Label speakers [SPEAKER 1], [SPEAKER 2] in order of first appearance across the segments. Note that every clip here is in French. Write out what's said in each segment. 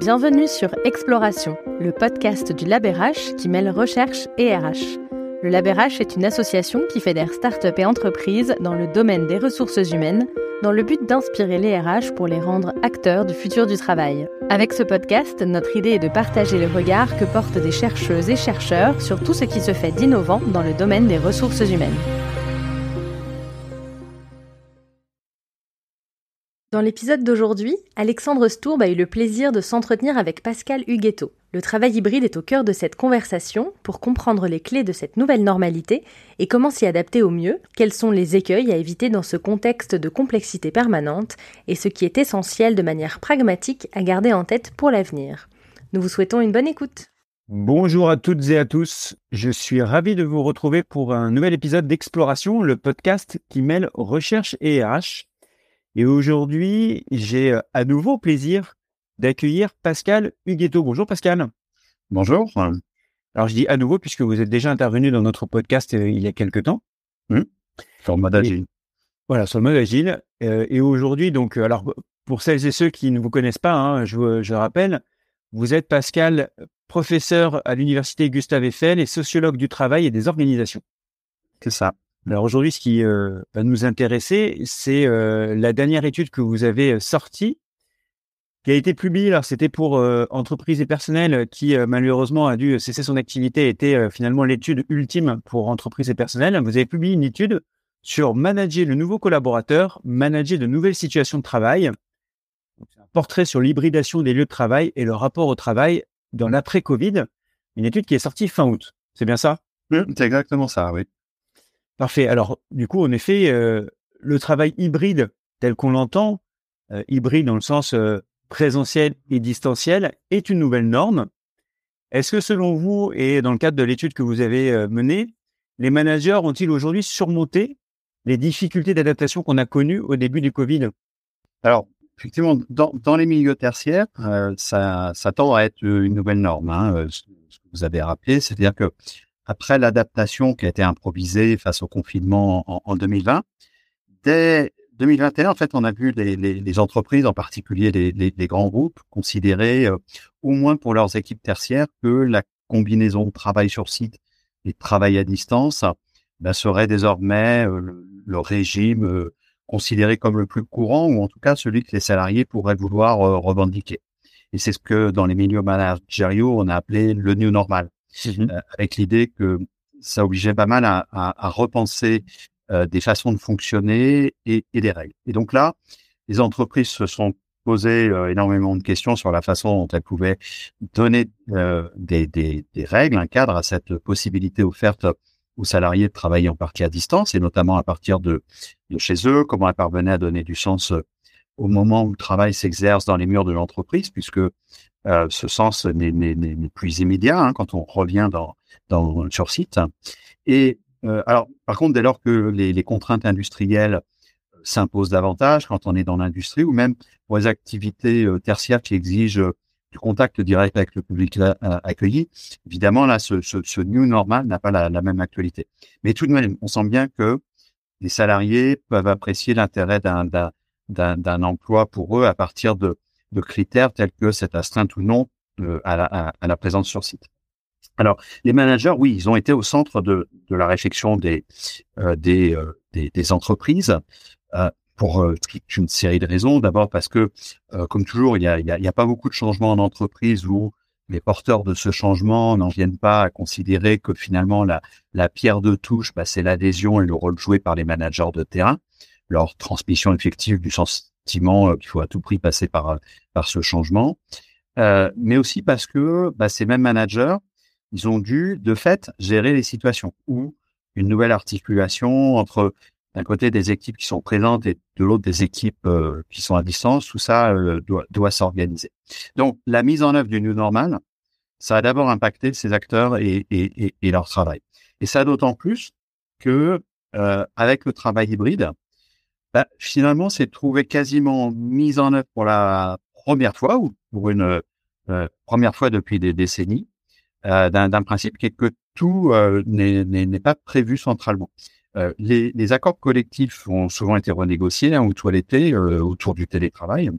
[SPEAKER 1] Bienvenue sur Exploration, le podcast du LabRH qui mêle recherche et RH. Le LabRH est une association qui fédère start-up et entreprises dans le domaine des ressources humaines dans le but d'inspirer les RH pour les rendre acteurs du futur du travail. Avec ce podcast, notre idée est de partager les regards que portent des chercheuses et chercheurs sur tout ce qui se fait d'innovant dans le domaine des ressources humaines. Dans l'épisode d'aujourd'hui, Alexandre Stourbe a eu le plaisir de s'entretenir avec Pascal Huguetto. Le travail hybride est au cœur de cette conversation pour comprendre les clés de cette nouvelle normalité et comment s'y adapter au mieux, quels sont les écueils à éviter dans ce contexte de complexité permanente et ce qui est essentiel de manière pragmatique à garder en tête pour l'avenir. Nous vous souhaitons une bonne écoute.
[SPEAKER 2] Bonjour à toutes et à tous. Je suis ravi de vous retrouver pour un nouvel épisode d'Exploration, le podcast qui mêle recherche et RH. Et aujourd'hui, j'ai euh, à nouveau plaisir d'accueillir Pascal Huguetto. Bonjour Pascal.
[SPEAKER 3] Bonjour.
[SPEAKER 2] Alors je dis à nouveau puisque vous êtes déjà intervenu dans notre podcast euh, il y a quelque temps.
[SPEAKER 3] Mmh. Sur le mode agile.
[SPEAKER 2] voilà, sur le mode agile. Euh, et aujourd'hui, donc, alors pour celles et ceux qui ne vous connaissent pas, hein, je, je rappelle, vous êtes Pascal, professeur à l'université Gustave Eiffel et sociologue du travail et des organisations.
[SPEAKER 3] C'est ça.
[SPEAKER 2] Alors aujourd'hui, ce qui euh, va nous intéresser, c'est euh, la dernière étude que vous avez euh, sortie, qui a été publiée. Alors c'était pour entreprises et personnels qui malheureusement a dû cesser son activité. Était finalement l'étude ultime pour entreprises et personnels. Vous avez publié une étude sur manager le nouveau collaborateur, manager de nouvelles situations de travail. un portrait sur l'hybridation des lieux de travail et le rapport au travail dans l'après-Covid. Une étude qui est sortie fin août. C'est bien ça?
[SPEAKER 3] C'est exactement ça, oui.
[SPEAKER 2] Parfait. Alors, du coup, en effet, euh, le travail hybride tel qu'on l'entend, euh, hybride dans le sens euh, présentiel et distanciel, est une nouvelle norme. Est-ce que selon vous, et dans le cadre de l'étude que vous avez menée, les managers ont-ils aujourd'hui surmonté les difficultés d'adaptation qu'on a connues au début du Covid?
[SPEAKER 3] Alors, effectivement, dans, les milieux tertiaires, ça, tend à être une nouvelle norme, hein, ce que vous avez rappelé, c'est-à-dire que après l'adaptation qui a été improvisée face au confinement en, 2020, dès 2021, en fait, on a vu les, entreprises, en particulier les, grands groupes, considérer, euh, au moins pour leurs équipes tertiaires, que la combinaison travail sur site et travail à distance ben, serait désormais euh, le, régime euh, considéré comme le plus courant, ou en tout cas celui que les salariés pourraient vouloir revendiquer. Et c'est ce que dans les milieux managériaux, on a appelé le new normal. Mmh euh, avec l'idée que ça obligeait pas mal à, repenser euh, des façons de fonctionner et, des règles. Et donc là, les entreprises se sont posées euh, énormément de questions sur la façon dont elles pouvaient donner des, règles, un cadre à cette possibilité offerte aux salariés de travailler en partie à distance et notamment à partir de chez eux, comment elles parvenaient à donner du sens au moment où le travail s'exerce dans les murs de l'entreprise, puisque euh, ce sens n'est plus immédiat hein, quand on revient dans, sur site. Et euh, alors, par contre, dès lors que les, contraintes industrielles euh, s'imposent davantage, quand on est dans l'industrie, ou même pour les activités tertiaires qui exigent du contact direct avec le public accueilli, évidemment, là, ce, new normal n'a pas la, même actualité. Mais tout de même, on sent bien que les salariés peuvent apprécier l'intérêt d'un emploi pour eux à partir de, critères tels que cette astreinte ou non euh, à, la, présence sur site. Alors, les managers, oui, ils ont été au centre de, la réflexion des, euh, euh, entreprises pour une série de raisons. D'abord parce que, comme toujours, il n'y a, pas beaucoup de changements en entreprise où les porteurs de ce changement n'en viennent pas à considérer que finalement la, la pierre de touche, bah, c'est l'adhésion et le rôle joué par les managers de terrain, leur transmission effective du sens effectivement euh, qu'il faut à tout prix passer par euh, par ce changement, euh, mais aussi parce que bah, ces mêmes managers, ils ont dû de fait gérer les situations où une nouvelle articulation entre d'un côté des équipes qui sont présentes et de l'autre des équipes qui sont à distance, tout ça doit, doit s'organiser. Donc la mise en œuvre du new normal, ça a d'abord impacté ces acteurs et, et, et, leur travail. Et ça d'autant plus que avec le travail hybride, bah, finalement, c'est trouvé quasiment mise en œuvre pour la première fois ou pour une euh, première fois depuis des décennies euh, d'un principe qui est que tout euh, n'est pas prévu centralement. Euh, les, les, accords collectifs ont souvent été renégociés hein, ou toilettés autour du télétravail,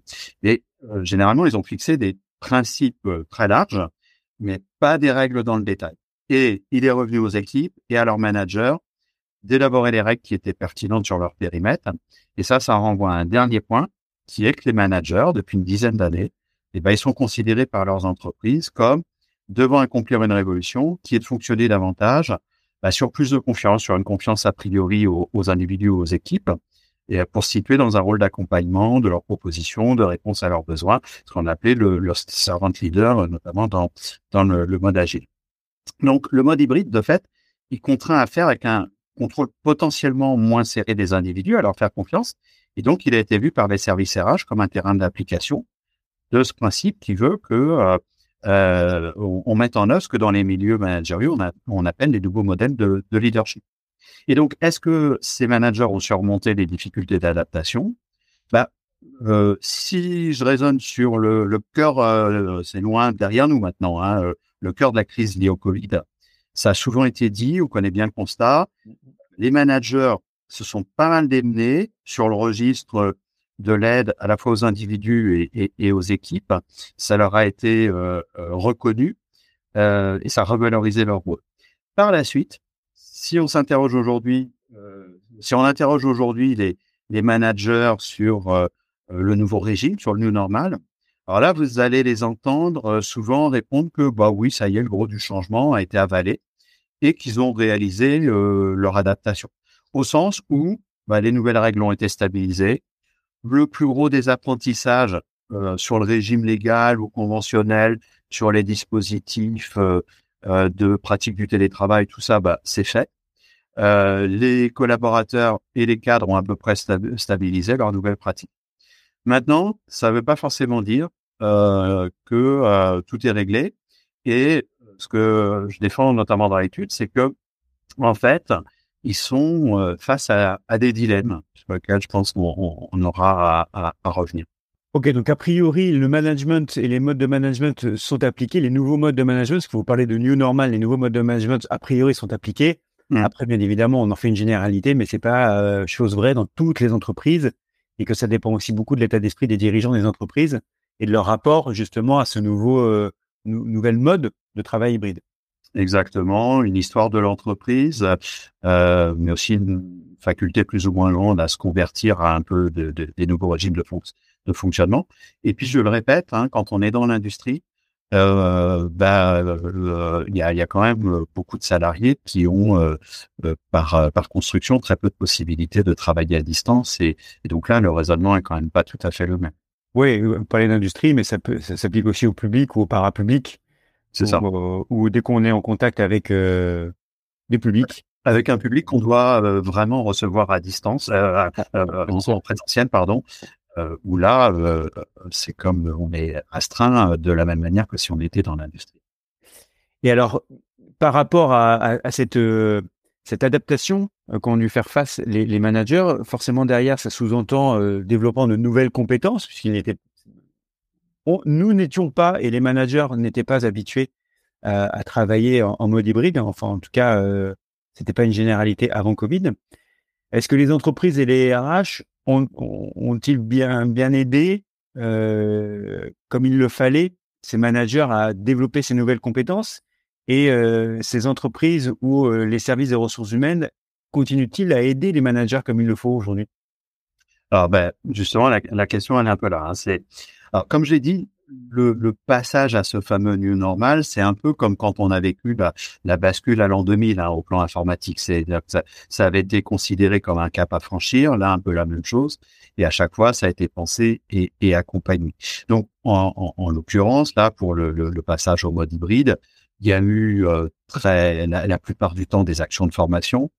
[SPEAKER 3] et généralement, ils ont fixé des principes très larges, mais pas des règles dans le détail. Et il est revenu aux équipes et à leurs managers d'élaborer les règles qui étaient pertinentes sur leur périmètre. Et ça, ça renvoie à un dernier point, qui est que les managers, depuis une dizaine d'années, eh ben, ils sont considérés par leurs entreprises comme devant accomplir une révolution qui est de fonctionner davantage bah, sur plus de confiance, sur une confiance a priori aux, individus, aux équipes, et pour se situer dans un rôle d'accompagnement de leurs propositions, de réponse à leurs besoins, ce qu'on appelait le, servant leader, notamment dans, dans le, mode agile. Donc, le mode hybride, de fait, il contraint à faire avec un contrôle potentiellement moins serré des individus, à leur faire confiance, et donc il a été vu par les services RH comme un terrain d'application de ce principe qui veut que euh, euh, on, met en œuvre ce que dans les milieux managériaux, on, appelle les nouveaux modèles de, de leadership. Et donc, est-ce que ces managers ont surmonté les difficultés d'adaptation? Bah, euh, Si je raisonne sur le, cœur, c'est loin derrière nous maintenant, hein, le cœur de la crise liée au Covid, ça a souvent été dit, on connaît bien le constat, les managers se sont pas mal démenés sur le registre de l'aide à la fois aux individus et, aux équipes. Ça leur a été euh, euh, reconnu euh, et ça a revalorisé leur rôle. Par la suite, si on s'interroge aujourd'hui, si on interroge aujourd'hui les, les managers sur le nouveau régime, sur le new normal, alors là, vous allez les entendre souvent répondre que bah oui, ça y est, le gros du changement a été avalé et qu'ils ont réalisé leur adaptation. Au sens où bah, les nouvelles règles ont été stabilisées, le plus gros des apprentissages euh, sur le régime légal ou conventionnel, sur les dispositifs euh, euh, de pratique du télétravail, tout ça, bah, c'est fait. les collaborateurs et les cadres ont à peu près stabilisé leurs nouvelles pratiques. Maintenant, ça ne veut pas forcément dire que tout est réglé. Et ce que je défends notamment dans l'étude, c'est que en fait, ils sont euh, face à, à, des dilemmes sur lesquels je pense qu'on on aura à, à, revenir.
[SPEAKER 2] Ok, donc a priori, le management et les modes de management sont appliqués, les nouveaux modes de management, parce que vous parlez de new normal, les nouveaux modes de management, a priori, sont appliqués. Mmh. Après, bien évidemment, on en fait une généralité, mais c'est pas euh, chose vraie dans toutes les entreprises et que ça dépend aussi beaucoup de l'état d'esprit des dirigeants des entreprises et de leur rapport justement à ce nouveau euh, nouvel mode de travail hybride.
[SPEAKER 3] Exactement, une histoire de l'entreprise, euh, mais aussi une faculté plus ou moins grande à se convertir à un peu de, de, des nouveaux régimes de, de, fonctionnement. Et puis, je le répète, hein, quand on est dans l'industrie, euh, bah, euh, il y, a, y, a, quand même beaucoup de salariés qui ont, euh, euh, par, par construction, très peu de possibilités de travailler à distance. Et, et, donc là, le raisonnement est quand même pas tout à fait le même.
[SPEAKER 2] Oui, parler d'industrie, mais ça, peut, ça s'applique aussi au public ou au parapublic.
[SPEAKER 3] C'est ça.
[SPEAKER 2] Ou dès qu'on est en contact avec euh, des publics.
[SPEAKER 3] Avec un public qu'on doit euh, vraiment recevoir à distance, euh, euh en présentiel, pardon, où là, c'est comme on est astreint de la même manière que si on était dans l'industrie.
[SPEAKER 2] Et alors, par rapport à, à cette adaptation qu'ont dû faire face les, managers, forcément derrière, ça sous-entend développant de nouvelles compétences, puisqu'il n'était nous n'étions pas, et les managers n'étaient pas habitués euh, à travailler en, mode hybride. Enfin, en tout cas, euh, c'était pas une généralité avant Covid. Est-ce que les entreprises et les RH ont, ils bien, bien aidé, euh, comme il le fallait, ces managers à développer ces nouvelles compétences et euh, ces entreprises ou euh, les services des ressources humaines continuent-ils à aider les managers comme il le faut aujourd'hui?
[SPEAKER 3] Alors, ben, justement, la, question elle est un peu là. Hein. Comme j'ai dit, le, le, passage à ce fameux new normal, c'est un peu comme quand on a vécu la, la bascule à l'an 2000 hein, au plan informatique. C'est ça, ça avait été considéré comme un cap à franchir. Là, un peu la même chose. Et à chaque fois, ça a été pensé et, et accompagné. Donc, en, en, en l'occurrence, là, pour le, le, le, passage au mode hybride, il y a eu euh, très la, la, plupart du temps des actions de formation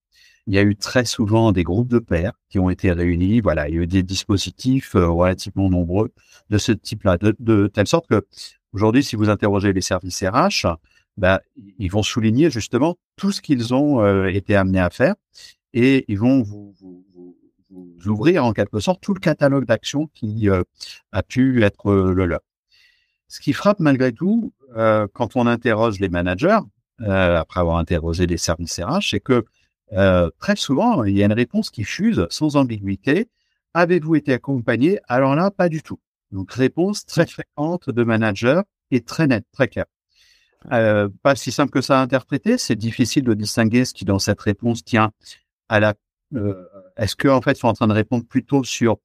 [SPEAKER 3] il y a eu très souvent des groupes de pairs qui ont été réunis. Voilà, il y a eu des dispositifs euh, relativement nombreux de ce type-là, de, telle sorte que aujourd'hui, si vous interrogez les services RH, bah, ils vont souligner justement tout ce qu'ils ont euh, été amenés à faire et ils vont vous, ouvrir en quelque sorte tout le catalogue d'actions qui euh, a pu être le leur. Ce qui frappe malgré tout, quand on interroge les managers, après avoir interrogé les services RH, c'est que euh, très souvent, il y a une réponse qui fuse sans ambiguïté. Avez-vous été accompagné? Alors là, pas du tout. Donc, réponse très fréquente de managers. est très net, très clair. Euh, pas si simple que ça à interpréter. C'est difficile de distinguer ce qui dans cette réponse tient à la. Euh, est-ce qu'en en fait ils sont en train de répondre plutôt sur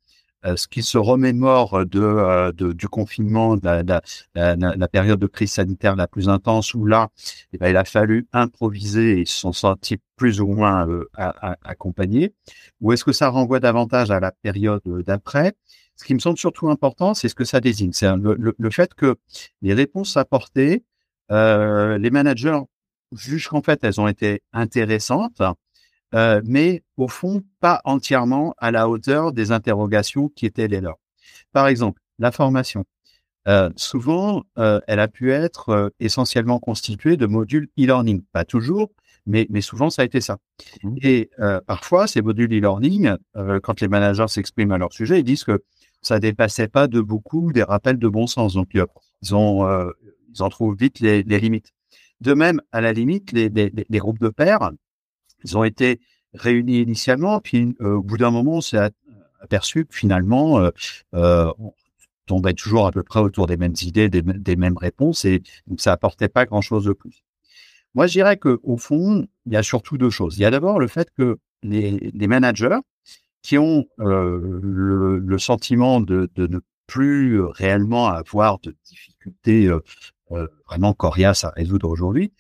[SPEAKER 3] ce qui se remémore de, euh, de du confinement, de la, de la, la, période de crise sanitaire la plus intense, où là, eh ben, il a fallu improviser et ils se sont sentis plus ou moins euh, accompagnés, ou est-ce que ça renvoie davantage à la période d'après? Ce qui me semble surtout important, c'est ce que ça désigne. C'est le, le, fait que les réponses apportées, euh, les managers jugent qu'en fait elles ont été intéressantes, euh, mais au fond pas entièrement à la hauteur des interrogations qui étaient les leurs. Par exemple, la formation. Euh, souvent, euh, elle a pu être essentiellement constituée de modules e-learning. Pas toujours, mais, mais souvent ça a été ça. Mmh. Et parfois, ces modules e-learning, quand les managers s'expriment à leur sujet, ils disent que ça dépassait pas de beaucoup des rappels de bon sens. Donc, ils ont, ils en trouvent vite les, les, limites. De même, à la limite, les, les, les groupes de pairs, ils ont été réunis initialement, puis euh, au bout d'un moment, on s'est aperçu que finalement, euh, euh, on tombait toujours à peu près autour des mêmes idées, des, mêmes réponses, et donc ça apportait pas grand-chose de plus. Moi, je dirais que au fond, il y a surtout deux choses. Il y a d'abord le fait que les, managers qui ont le, sentiment de, de, ne plus réellement avoir de difficultés vraiment coriaces à résoudre aujourd'hui,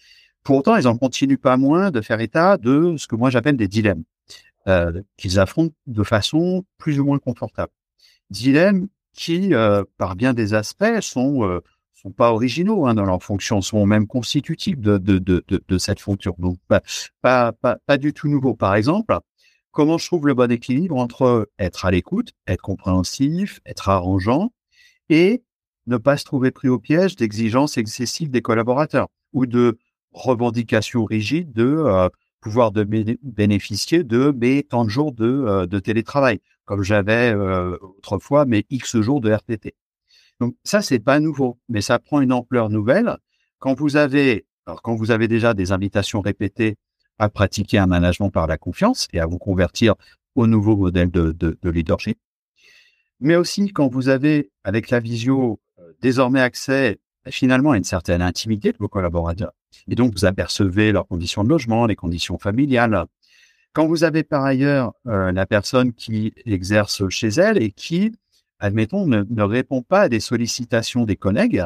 [SPEAKER 3] pour autant, ils en continuent pas moins de faire état de ce que moi j'appelle des dilemmes euh, qu'ils affrontent de façon plus ou moins confortable. Dilemmes qui, euh, par bien des aspects, sont euh, sont pas originaux hein, dans leur fonction, sont même constitutifs de, cette fonction. Donc, pas, pas du tout nouveau. Par exemple, comment je trouve le bon équilibre entre être à l'écoute, être compréhensif, être arrangeant et ne pas se trouver pris au piège d'exigences excessives des collaborateurs ou de revendication rigide de euh, pouvoir de bénéficier de mes temps de jours de, euh, de télétravail, comme j'avais euh, autrefois mes X jours de RTT. Donc ça, c'est pas nouveau, mais ça prend une ampleur nouvelle quand vous avez, alors quand vous avez déjà des invitations répétées à pratiquer un management par la confiance et à vous convertir au nouveau modèle de, de, de leadership, mais aussi quand vous avez avec la visio désormais accès finalement une certaine intimité de vos collaborateurs. Et donc, vous apercevez leurs conditions de logement, les conditions familiales. Quand vous avez par ailleurs euh, la personne qui exerce chez elle et qui, admettons, ne, ne répond pas à des sollicitations des collègues,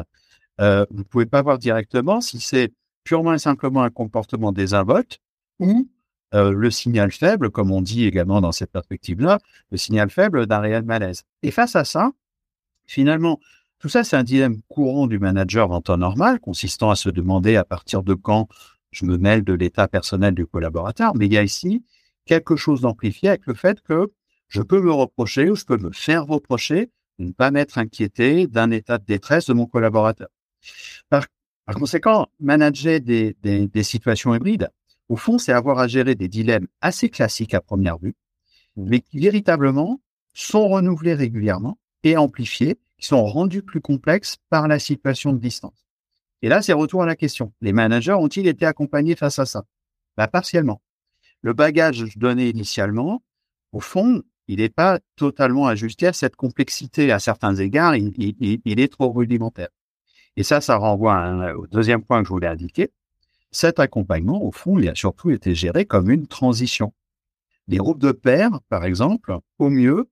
[SPEAKER 3] euh, vous ne pouvez pas voir directement si c'est purement et simplement un comportement désinvolte ou euh, le signal faible, comme on dit également dans cette perspective-là, le signal faible d'un réel malaise. Et face à ça, finalement, tout ça, c'est un dilemme courant du manager en temps normal, consistant à se demander à partir de quand je me mêle de l'état personnel du collaborateur. Mais il y a ici quelque chose d'amplifié avec le fait que je peux me reprocher ou je peux me faire reprocher de ne pas m'être inquiété d'un état de détresse de mon collaborateur. Par, conséquent, manager des, des, des, situations hybrides, au fond, c'est avoir à gérer des dilemmes assez classiques à première vue, mais qui véritablement sont renouvelés régulièrement et amplifiés sont rendus plus complexes par la situation de distance. Et là, c'est retour à la question. Les managers ont-ils été accompagnés face à ça? Bah, Partiellement. Le bagage donné initialement, au fond, il n'est pas totalement ajusté à cette complexité. À certains égards, il est trop rudimentaire. Et ça, ça renvoie au deuxième point que je voulais indiquer. Cet accompagnement, au fond, il a surtout été géré comme une transition. Les groupes de pairs, par exemple, au mieux,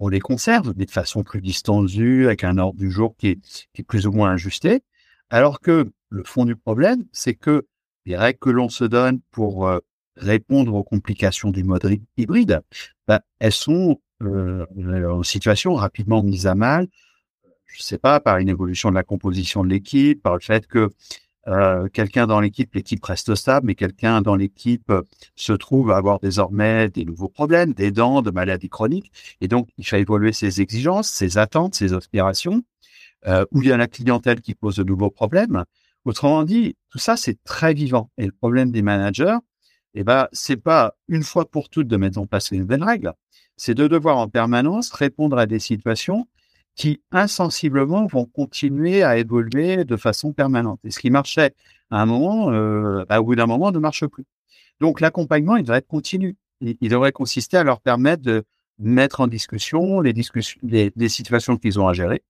[SPEAKER 3] on les conserve, mais de façon plus distendue, avec un ordre du jour qui est, plus ou moins ajusté. Alors que le fond du problème, c'est que les règles que l'on se donne pour euh, répondre aux complications du mode hybride, bah, elles sont euh, en situation rapidement mise à mal. Je ne sais pas par une évolution de la composition de l'équipe, par le fait que euh, quelqu'un dans l'équipe, l'équipe reste stable, mais quelqu'un dans l'équipe euh, se trouve à avoir désormais des nouveaux problèmes, des dents, de maladies chroniques, et donc il faut évoluer ses exigences, ses attentes, ses aspirations, euh, ou il y a la clientèle qui pose de nouveaux problèmes. Autrement dit, tout ça c'est très vivant. Et le problème des managers, eh ben, c'est pas une fois pour toutes de mettre en place les nouvelles règles, c'est de devoir en permanence répondre à des situations qui insensiblement vont continuer à évoluer de façon permanente. Et ce qui marchait à un moment, euh, bah, au bout d'un moment, ne marche plus. Donc l'accompagnement, il devrait être continu. Il, devrait consister à leur permettre de mettre en discussion les discussions, les, les situations qu'ils ont à gérer,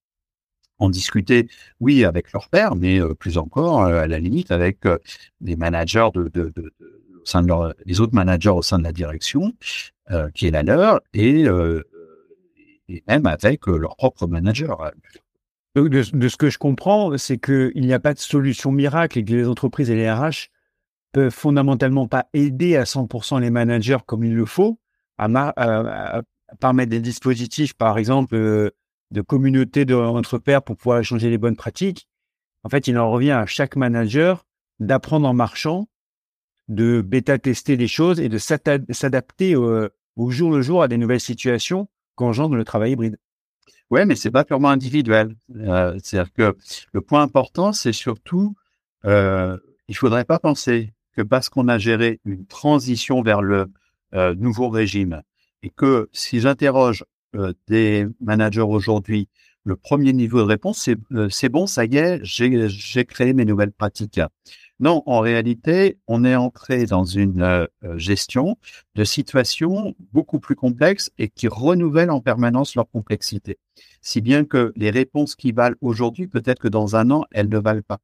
[SPEAKER 3] en discuter, oui, avec leur père, mais plus encore, à la limite, avec des managers de, au sein de les autres managers au sein de la direction, qui est la leur, et, et même avec leur propre manager.
[SPEAKER 2] De, de, ce que je comprends, c'est qu'il n'y a pas de solution miracle et que les entreprises et les RH peuvent fondamentalement pas aider à 100% les managers comme il le faut, à, à, permettre des dispositifs, par exemple, euh, de communauté entre pairs pour pouvoir échanger les bonnes pratiques. En fait, il en revient à chaque manager d'apprendre en marchant, de bêta-tester les choses et de s'adapter au, au jour le jour à des nouvelles situations qu'engendre le travail hybride.
[SPEAKER 3] Ouais, mais c'est pas purement individuel. Euh, C'est-à-dire que le point important, c'est surtout, euh, il faudrait pas penser que parce qu'on a géré une transition vers le euh, nouveau régime et que si j'interroge euh, des managers aujourd'hui, le premier niveau de réponse, c'est bon, ça y est, j'ai créé mes nouvelles pratiques. Non, en réalité, on est entré dans une euh, gestion de situations beaucoup plus complexes et qui renouvellent en permanence leur complexité. Si bien que les réponses qui valent aujourd'hui, peut-être que dans un an, elles ne valent pas.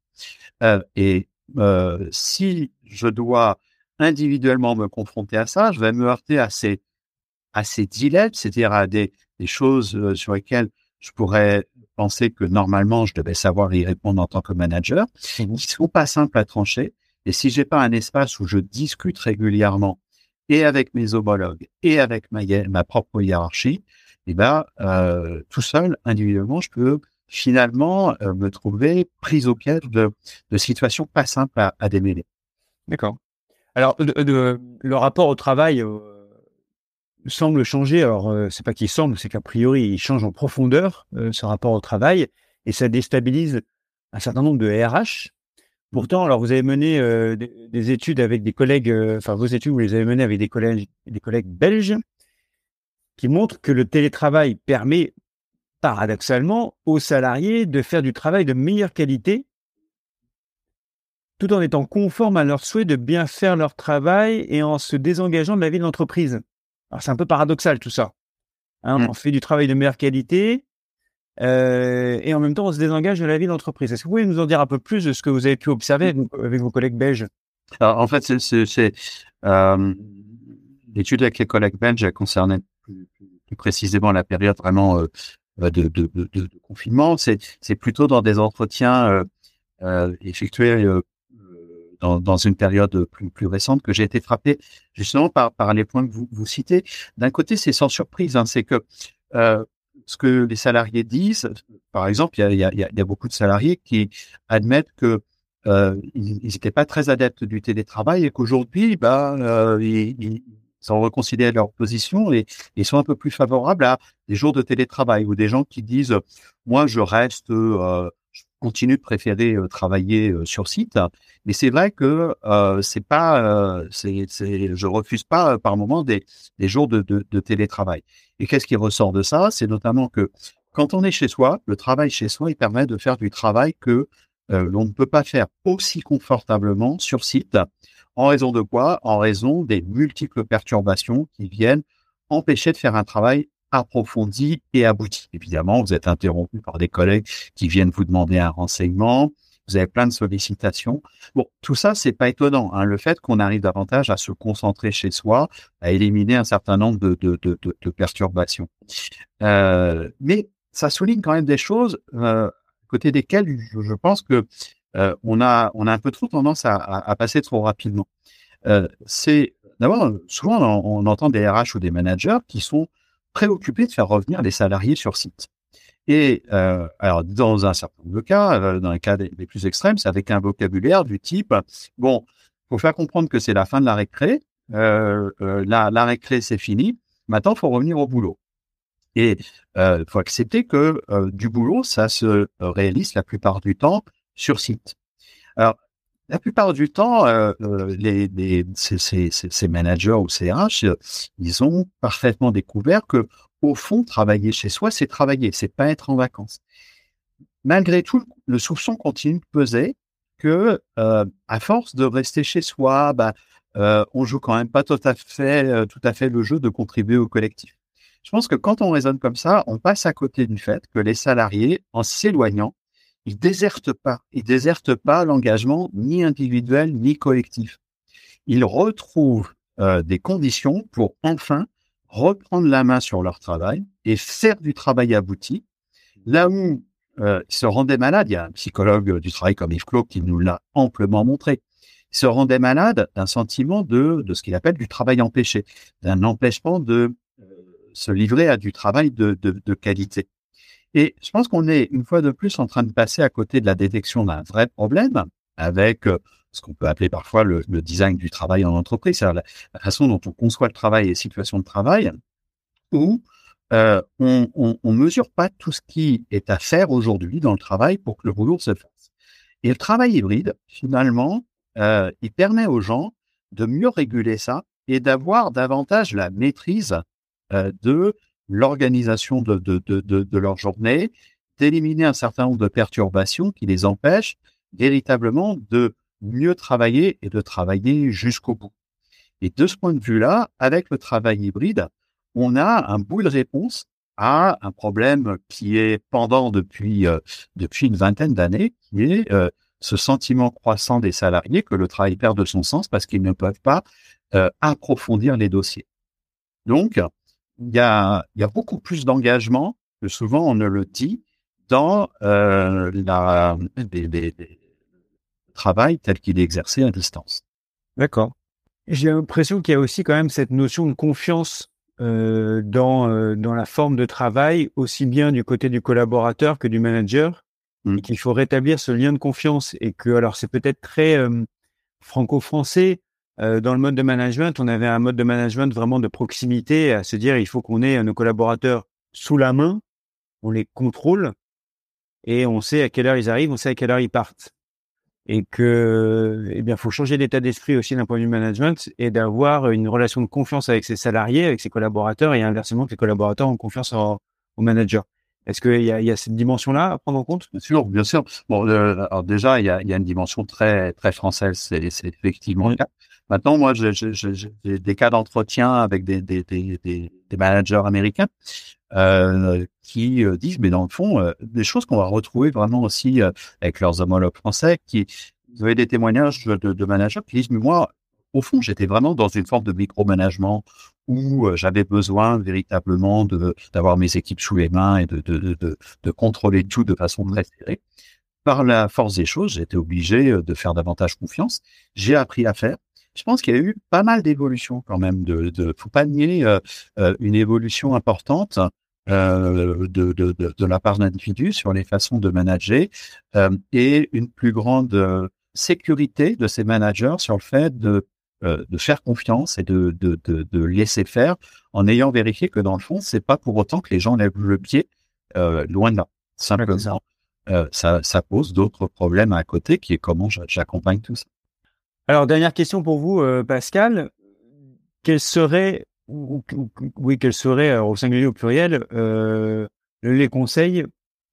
[SPEAKER 3] Euh, et euh, si je dois individuellement me confronter à ça, je vais me heurter à ces, ces dilemmes, c'est-à-dire à des choses sur lesquelles je pourrais penser que normalement je devais savoir y répondre en tant que manager, qui ne sont pas simples à trancher. Et si j'ai pas un espace où je discute régulièrement et avec mes homologues et avec ma, ma propre hiérarchie, eh ben euh, tout seul, individuellement, je peux finalement euh, me trouver prise au piège de, de situations pas simples à, à démêler.
[SPEAKER 2] D'accord. Alors, de, le rapport au travail, euh, semble changer. Alors, euh, c'est pas qu'il semble, c'est qu'a priori, il change en profondeur euh, ce rapport au travail et ça déstabilise un certain nombre de RH. Pourtant, alors vous avez mené euh, des, études avec des collègues, enfin vos études, vous les avez menées avec des collègues, des collègues belges, qui montrent que le télétravail permet paradoxalement aux salariés de faire du travail de meilleure qualité, tout en étant conformes à leur souhait de bien faire leur travail et en se désengageant de la vie de l'entreprise. Alors, c'est un peu paradoxal tout ça. Hein, mmh. On fait du travail de meilleure qualité euh, et en même temps, on se désengage de la vie d'entreprise. Est-ce que vous pouvez nous en dire un peu plus de ce que vous avez pu observer avec, vos collègues belges?
[SPEAKER 3] En fait, c'est euh, l'étude avec les collègues belges a concerné plus, précisément la période vraiment euh, de, de, de, de, confinement. C'est plutôt dans des entretiens effectués dans, une période plus, récente que j'ai été frappé justement par, les points que vous, vous citez. D'un côté, c'est sans surprise, hein, c'est que euh, ce que les salariés disent, par exemple, il y a, y, a, y a, beaucoup de salariés qui admettent que euh, ils n'étaient pas très adeptes du télétravail et qu'aujourd'hui, bah, euh, ils, ils, ont reconsidéré leur position et ils sont un peu plus favorables à des jours de télétravail ou des gens qui disent, moi, je reste euh, continue de préférer euh, travailler euh, sur site. Mais c'est vrai que euh, c'est pas, je refuse pas par moment des, jours de, télétravail. Et qu'est-ce qui ressort de ça? C'est notamment que quand on est chez soi, le travail chez soi, il permet de faire du travail que l'on ne peut pas faire aussi confortablement sur site. En raison de quoi? En raison des multiples perturbations qui viennent empêcher de faire un travail approfondi et abouti. Évidemment, vous êtes interrompu par des collègues qui viennent vous demander un renseignement. Vous avez plein de sollicitations. Bon, tout ça, c'est pas étonnant. Hein. Le fait qu'on arrive davantage à se concentrer chez soi, à éliminer un certain nombre de, de, perturbations. Euh, mais ça souligne quand même des choses euh, côté desquelles je, pense que euh, on a on a un peu trop tendance à, à, à passer trop rapidement. Euh, c'est d'abord souvent on, on, entend des RH ou des managers qui sont préoccupé de faire revenir les salariés sur site. Et euh, alors, dans un certain nombre de cas, euh, dans les cas les plus extrêmes, c'est avec un vocabulaire du type bon, faut faire comprendre que c'est la fin de la récré, euh, euh la, la récré c'est fini, maintenant faut revenir au boulot. Et euh, faut accepter que du boulot, ça se réalise la plupart du temps sur site. Alors, la plupart du temps, euh, euh, ces, managers ou ces RH, ils ont parfaitement découvert que, au fond, travailler chez soi, c'est travailler, c'est pas être en vacances. Malgré tout, le soupçon continue de peser que, euh, à force de rester chez soi, bah, euh, on joue quand même pas tout à fait, tout à fait le jeu de contribuer au collectif. Je pense que quand on raisonne comme ça, on passe à côté du fait que les salariés, en s'éloignant, ils désertent pas. Ils désertent pas l'engagement ni individuel ni collectif. Ils retrouvent euh, des conditions pour enfin reprendre la main sur leur travail et faire du travail abouti. Là où euh, ils se rendaient malades, il y a un psychologue du travail comme Yves Clos qui nous l'a amplement montré. Ils se rendaient malades d'un sentiment de, de ce qu'il appelle du travail empêché, d'un empêchement de euh, se livrer à du travail de, de, de qualité. Et je pense qu'on est une fois de plus en train de passer à côté de la détection d'un vrai problème avec euh, ce qu'on peut appeler parfois le, design du travail en entreprise, c'est-à-dire la, façon dont on conçoit le travail et les situations de travail, où euh, on, on, on, mesure pas tout ce qui est à faire aujourd'hui dans le travail pour que le boulot se fasse. Et le travail hybride, finalement, euh, il permet aux gens de mieux réguler ça et d'avoir davantage la maîtrise de l'organisation de, de, de, de, leur journée, d'éliminer un certain nombre de perturbations qui les empêchent véritablement de mieux travailler et de travailler jusqu'au bout. Et de ce point de vue-là, avec le travail hybride, on a un bout de réponse à un problème qui est pendant depuis euh, depuis une vingtaine d'années, qui est euh, ce sentiment croissant des salariés que le travail perd de son sens parce qu'ils ne peuvent pas euh, approfondir les dossiers. Donc, il y a, y a beaucoup plus d'engagement que souvent on ne le dit dans euh, la, les, travail tel qu'il est exercé à distance.
[SPEAKER 2] D'accord. J'ai l'impression qu'il y a aussi quand même cette notion de confiance euh, dans, euh, dans la forme de travail, aussi bien du côté du collaborateur que du manager, mmh. et qu'il faut rétablir ce lien de confiance et que, alors c'est peut-être très euh, franco-français, euh, dans le mode de management, on avait un mode de management vraiment de proximité, à se dire il faut qu'on ait nos collaborateurs sous la main, on les contrôle et on sait à quelle heure ils arrivent, on sait à quelle heure ils partent et que eh bien faut changer d'état d'esprit aussi d'un point de vue management et d'avoir une relation de confiance avec ses salariés, avec ses collaborateurs et inversement que les collaborateurs ont confiance au manager. Est-ce qu'il y a, y a cette dimension-là à prendre en compte?
[SPEAKER 3] Bien sûr, bien sûr. Bon, euh, déjà, il y a, une dimension très très française, c'est effectivement. Maintenant, moi, j'ai des cas d'entretien avec des, managers américains euh, qui euh, disent, mais dans le fond, euh, des choses qu'on va retrouver vraiment aussi avec leurs homologues français, qui vous avez des témoignages de, managers qui disent, mais moi, au fond, j'étais vraiment dans une forme de micromanagement où j'avais besoin véritablement d'avoir mes équipes sous les mains et de contrôler tout de façon très serrée. Par la force des choses, j'étais obligé de faire davantage confiance. J'ai appris à faire je pense qu'il y a eu pas mal d'évolutions quand même. De, de faut pas nier euh, euh, une évolution importante euh, de, de, de, de, la part d'individus sur les façons de manager euh, et une plus grande sécurité de ces managers sur le fait de de faire confiance et de, de, de, laisser faire en ayant vérifié que dans le fond, c'est pas pour autant que les gens lèvent le pied loin de là. Simplement, ça, ça pose d'autres problèmes à côté qui est comment j'accompagne tout ça.
[SPEAKER 2] Alors, dernière question pour vous, euh, Pascal. Quels seraient, oui, quels seraient, au singulier ou au pluriel, euh, les conseils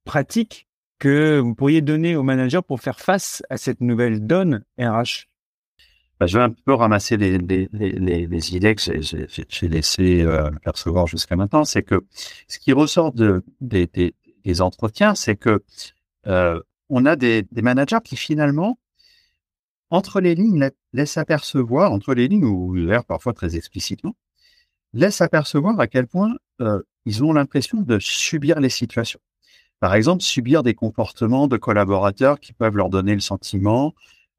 [SPEAKER 2] pratiques que vous pourriez donner aux managers pour faire face à cette nouvelle donne RH
[SPEAKER 3] bah, je vais un peu ramasser les, idées que j'ai laissé euh, percevoir jusqu'à maintenant. C'est que ce qui ressort de, des, entretiens, c'est que euh, on a des managers qui finalement entre les lignes, laisse apercevoir, entre les lignes, ou l'air parfois très explicitement, laisse apercevoir à quel point euh, ils ont l'impression de subir les situations. Par exemple, subir des comportements de collaborateurs qui peuvent leur donner le sentiment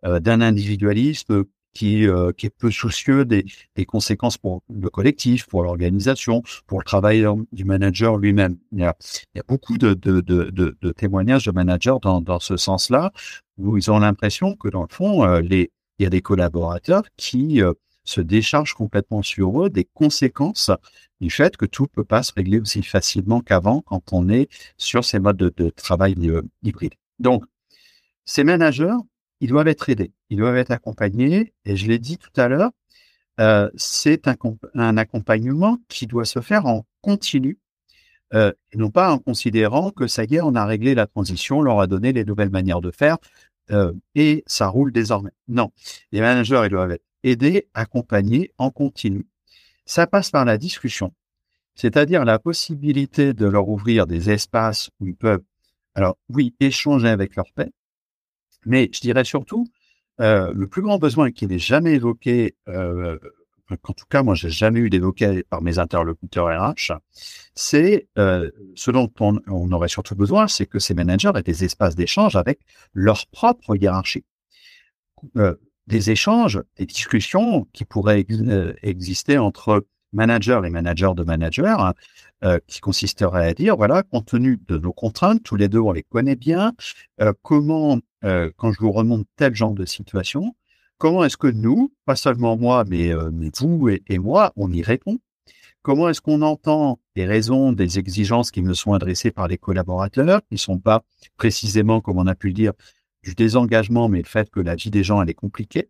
[SPEAKER 3] euh, d'un individualisme qui, euh, qui est peu soucieux des, conséquences pour le collectif, pour l'organisation, pour le travail du manager lui-même. Il, y a, beaucoup de, témoignages de managers dans, ce sens-là, où ils ont l'impression que dans le fond, euh, il y a des collaborateurs qui euh, se déchargent complètement sur eux des conséquences du fait que tout peut pas se régler aussi facilement qu'avant quand on est sur ces modes de, travail hybride. Donc, ces managers, ils doivent être aidés, ils doivent être accompagnés. Et je l'ai dit tout à l'heure, euh, c'est un, accompagnement qui doit se faire en continu, euh, non pas en considérant que ça y est, on a réglé la transition, on leur a donné les nouvelles manières de faire, euh, et ça roule désormais. Non, les managers, ils doivent être aidés, accompagnés en continu. Ça passe par la discussion. c'est-à-dire la possibilité de leur ouvrir des espaces où ils peuvent, alors oui, échanger avec leurs pairs, mais je dirais surtout, euh, le plus grand besoin qui n'est jamais évoqué, euh, en tout cas moi j'ai jamais eu d'évoqué par mes interlocuteurs RH, c'est euh, ce dont on, aurait surtout besoin, c'est que ces managers aient des espaces d'échange avec leur propre hiérarchie. Des échanges, des discussions qui pourraient exister entre managers et managers de managers, hein, euh, qui consisterait à dire, voilà, compte tenu de nos contraintes, tous les deux, on les connaît bien, euh, comment, euh, quand je vous remonte tel genre de situation, comment est-ce que nous, pas seulement moi, mais, mais vous et, moi, on y répond? Comment est-ce qu'on entend les raisons des exigences qui me sont adressées par les collaborateurs, qui ne sont pas précisément, comme on a pu le dire, du désengagement, mais le fait que la vie des gens, elle est compliquée?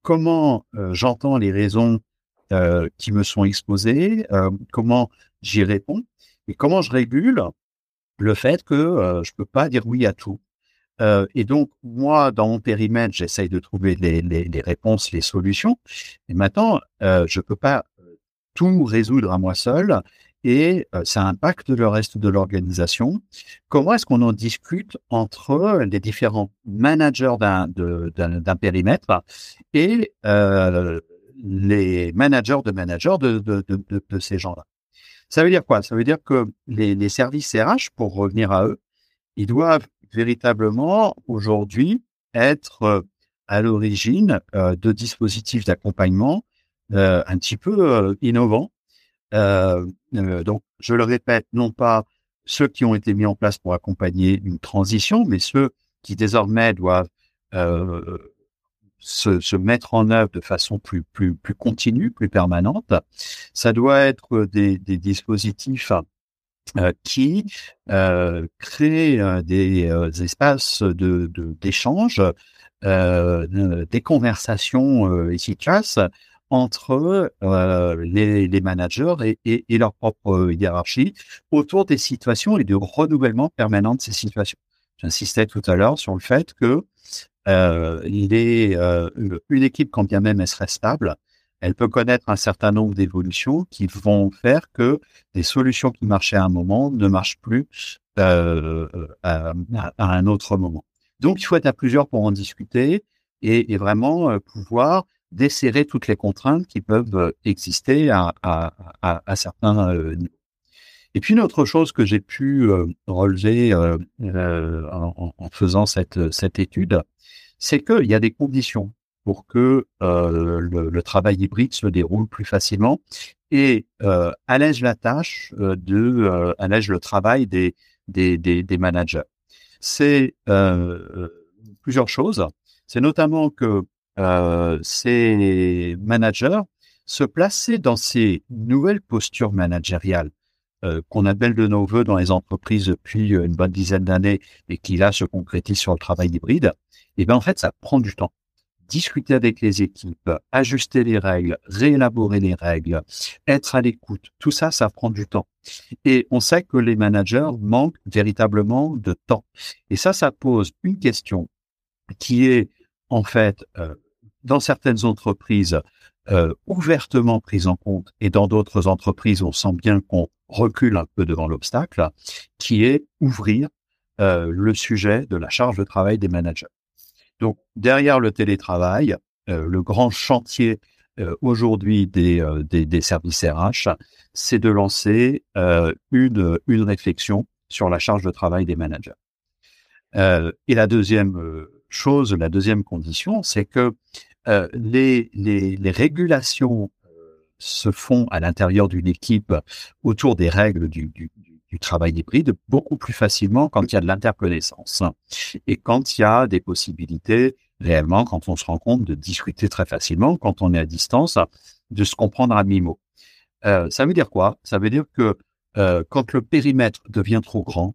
[SPEAKER 3] Comment j'entends les raisons euh, qui me sont exposés, euh, comment j'y réponds et comment je régule le fait que euh, je peux pas dire oui à tout. et donc, moi, dans mon périmètre, j'essaye de trouver les, réponses, les solutions. Et maintenant, je peux pas tout résoudre à moi seul et ça impacte le reste de l'organisation. Comment est-ce qu'on en discute entre les différents managers d'un périmètre et les managers de managers de, ces gens-là. Ça veut dire quoi? Ça veut dire que les, services RH, pour revenir à eux, ils doivent véritablement aujourd'hui être euh, à l'origine euh, de dispositifs d'accompagnement euh, un petit peu innovants. Donc, je le répète, non pas ceux qui ont été mis en place pour accompagner une transition, mais ceux qui désormais doivent se, mettre en œuvre de façon plus, plus, plus continue, plus permanente. Ça doit être des, dispositifs euh, qui euh, créent euh, des, euh, espaces de d'échange, euh, des conversations efficaces entre les, les, managers et, leur propre hiérarchie autour des situations et du renouvellement permanent de ces situations. J'insistais tout à l'heure sur le fait que euh, il est euh, une équipe, quand bien même elle serait stable, elle peut connaître un certain nombre d'évolutions qui vont faire que des solutions qui marchaient à un moment ne marchent plus euh, à, un autre moment. Donc, il faut être à plusieurs pour en discuter et, vraiment pouvoir desserrer toutes les contraintes qui peuvent exister à, certains niveaux. Et puis une autre chose que j'ai pu relever en, en, faisant cette, cette étude, c'est qu'il y a des conditions pour que euh, le, travail hybride se déroule plus facilement et euh, allège la tâche euh, de allège le travail des des, des, des managers. C'est plusieurs choses. C'est notamment que ces managers se placer dans ces nouvelles postures managériales euh, qu'on appelle de nos voeux dans les entreprises depuis une bonne dizaine d'années et qui là se concrétise sur le travail hybride, et eh bien en fait ça prend du temps. Discuter avec les équipes, ajuster les règles, réélaborer les règles, être à l'écoute, tout ça, ça prend du temps. Et on sait que les managers manquent véritablement de temps. Et ça, ça pose une question qui est en fait euh, dans certaines entreprises euh, ouvertement prise en compte et dans d'autres entreprises, on sent bien qu'on recule un peu devant l'obstacle, qui est ouvrir euh, le sujet de la charge de travail des managers. Donc, derrière le télétravail, euh, le grand chantier aujourd'hui des, des, des, services RH, c'est de lancer une, une réflexion sur la charge de travail des managers. et la deuxième chose, la deuxième condition, c'est que les, les, régulations se font à l'intérieur d'une équipe autour des règles du, travail hybride beaucoup plus facilement quand il y a de l'interconnaissance et quand il y a des possibilités réellement, quand on se rend compte de discuter très facilement, quand on est à distance, de se comprendre à mi-mot. Euh, ça veut dire quoi? Ça veut dire que euh, quand le périmètre devient trop grand,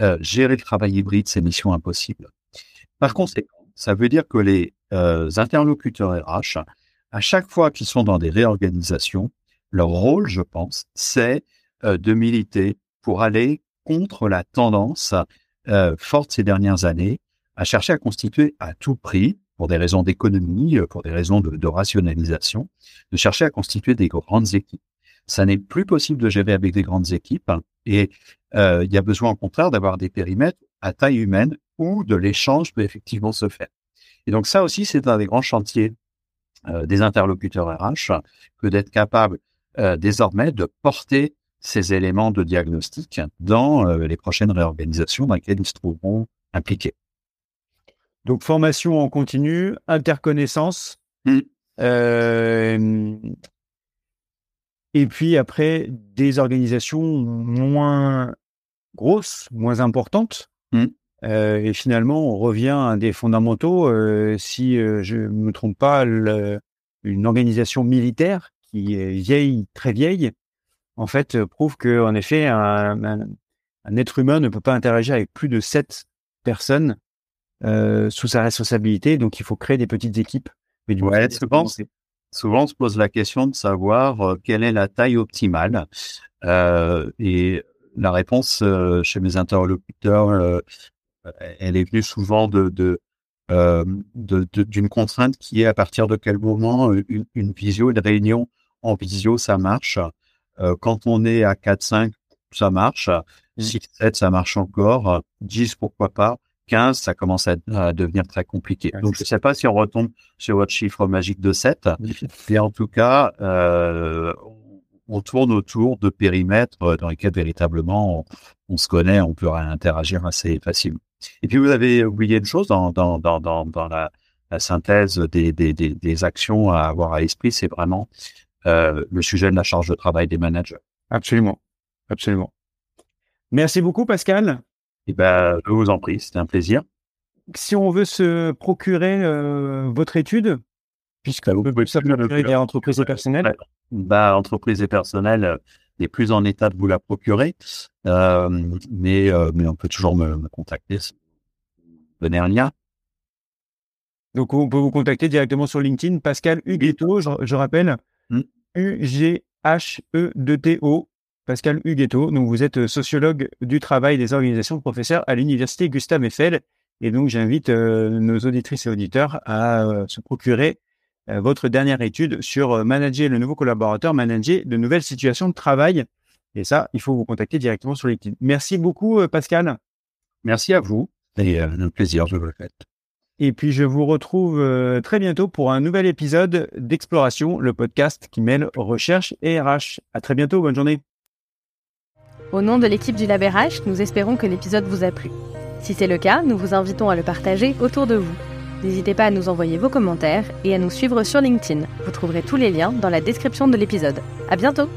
[SPEAKER 3] euh, gérer le travail hybride, c'est mission impossible. Par conséquent, ça veut dire que les euh, interlocuteurs RH à chaque fois qu'ils sont dans des réorganisations, leur rôle, je pense, c'est euh, de militer pour aller contre la tendance euh, forte ces dernières années à chercher à constituer à tout prix, pour des raisons d'économie, pour des raisons de, de, rationalisation, de chercher à constituer des grandes équipes. ça n'est plus possible de gérer avec des grandes équipes et il y a besoin au contraire d'avoir des périmètres à taille humaine où de l'échange peut effectivement se faire. Et donc ça aussi, c'est un des grands chantiers des interlocuteurs RH que d'être capable désormais de porter ces éléments de diagnostic dans euh, les prochaines réorganisations dans lesquelles ils se trouveront impliqués.
[SPEAKER 2] Donc formation en continu, interconnaissance.
[SPEAKER 3] Mmh.
[SPEAKER 2] Euh, et puis après, des organisations moins grosses, moins importantes.
[SPEAKER 3] Mmh.
[SPEAKER 2] Euh, et finalement, on revient à des fondamentaux. si je ne me trompe pas, une organisation militaire qui est vieille, très vieille, en fait, euh, prouve que, en effet, un, être humain ne peut pas interagir avec plus de sept personnes euh, sous sa responsabilité. Donc, il faut créer des petites équipes.
[SPEAKER 3] Mais du ouais, souvent, souvent, on se pose la question de savoir euh, quelle est la taille optimale. et la réponse chez mes interlocuteurs, elle est venue souvent de, de d'une contrainte qui est à partir de quel moment une, une visio, une réunion en visio, ça marche. Euh, quand on est à 4, 5, ça marche. 6, mmh. 7, ça marche encore. 10, pourquoi pas. 15, ça commence à, devenir très compliqué. Donc, je ne sais pas si on retombe sur votre chiffre magique de 7. Mais en tout cas, euh, on tourne autour de périmètres euh, dans lesquels véritablement on, se connaît, on peut interagir assez facilement. Et puis, vous avez oublié une chose dans, dans, dans, dans, la, la synthèse des, des, des, des, actions à avoir à l'esprit, c'est vraiment euh, le sujet de la charge de travail des managers.
[SPEAKER 2] Absolument, absolument. Merci beaucoup, Pascal.
[SPEAKER 3] Eh ben, je vous en prie, c'était un plaisir.
[SPEAKER 2] Si on veut se procurer euh, votre étude, puisque vous pouvez ça procurer des entreprises et personnels.
[SPEAKER 3] Bah, entreprises et personnels n'est plus en état de vous la procurer, euh, mais mais on peut toujours me, contacter. Venez un lien.
[SPEAKER 2] Donc on peut vous contacter directement sur LinkedIn, Pascal Huguetto, je rappelle. U-G-H-E-D-T-O, Pascal Huguetto. Donc, vous êtes sociologue du travail des organisations de professeurs à l'université Gustave Eiffel. Et donc, j'invite euh, nos auditrices et auditeurs à euh, se procurer euh, votre dernière étude sur manager le nouveau collaborateur, manager de nouvelles situations de travail. Et ça, il faut vous contacter directement sur LinkedIn. Merci beaucoup, Pascal.
[SPEAKER 3] Merci à vous. Et un plaisir, je vous le fais.
[SPEAKER 2] Et puis je vous retrouve euh, très bientôt pour un nouvel épisode d'Exploration, le podcast qui mêle recherche et RH. À très bientôt, bonne journée.
[SPEAKER 1] Au nom de l'équipe du LabRH, nous espérons que l'épisode vous a plu. Si c'est le cas, nous vous invitons à le partager autour de vous. N'hésitez pas à nous envoyer vos commentaires et à nous suivre sur LinkedIn. Vous trouverez tous les liens dans la description de l'épisode. À bientôt!